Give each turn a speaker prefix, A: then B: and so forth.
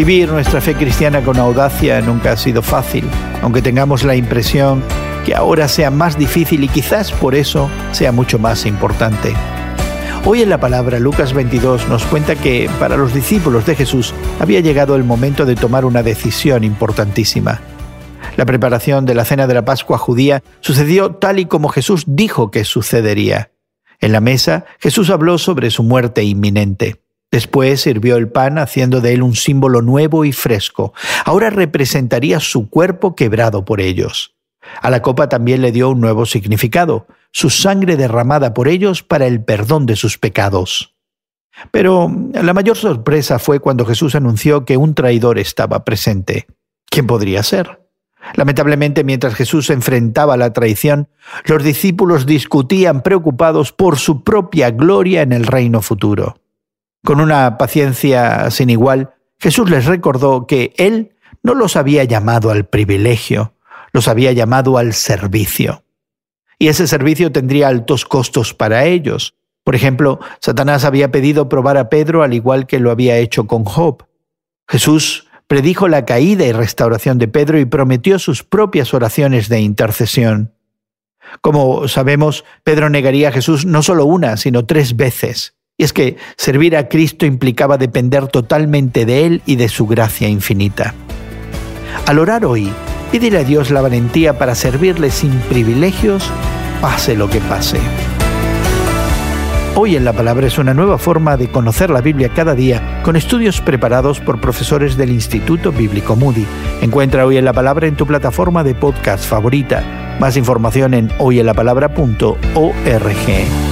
A: Vivir nuestra fe cristiana con audacia nunca ha sido fácil, aunque tengamos la impresión que ahora sea más difícil y quizás por eso sea mucho más importante. Hoy en la palabra Lucas 22 nos cuenta que para los discípulos de Jesús había llegado el momento de tomar una decisión importantísima. La preparación de la cena de la Pascua judía sucedió tal y como Jesús dijo que sucedería. En la mesa Jesús habló sobre su muerte inminente. Después sirvió el pan haciendo de él un símbolo nuevo y fresco. Ahora representaría su cuerpo quebrado por ellos. A la copa también le dio un nuevo significado su sangre derramada por ellos para el perdón de sus pecados. Pero la mayor sorpresa fue cuando Jesús anunció que un traidor estaba presente. ¿Quién podría ser? Lamentablemente, mientras Jesús enfrentaba la traición, los discípulos discutían preocupados por su propia gloria en el reino futuro. Con una paciencia sin igual, Jesús les recordó que Él no los había llamado al privilegio, los había llamado al servicio y ese servicio tendría altos costos para ellos. Por ejemplo, Satanás había pedido probar a Pedro al igual que lo había hecho con Job. Jesús predijo la caída y restauración de Pedro y prometió sus propias oraciones de intercesión. Como sabemos, Pedro negaría a Jesús no solo una, sino tres veces. Y es que servir a Cristo implicaba depender totalmente de Él y de su gracia infinita. Al orar hoy, Pídele a Dios la valentía para servirle sin privilegios, pase lo que pase. Hoy en la Palabra es una nueva forma de conocer la Biblia cada día con estudios preparados por profesores del Instituto Bíblico Moody. Encuentra Hoy en la Palabra en tu plataforma de podcast favorita. Más información en hoyenlapalabra.org.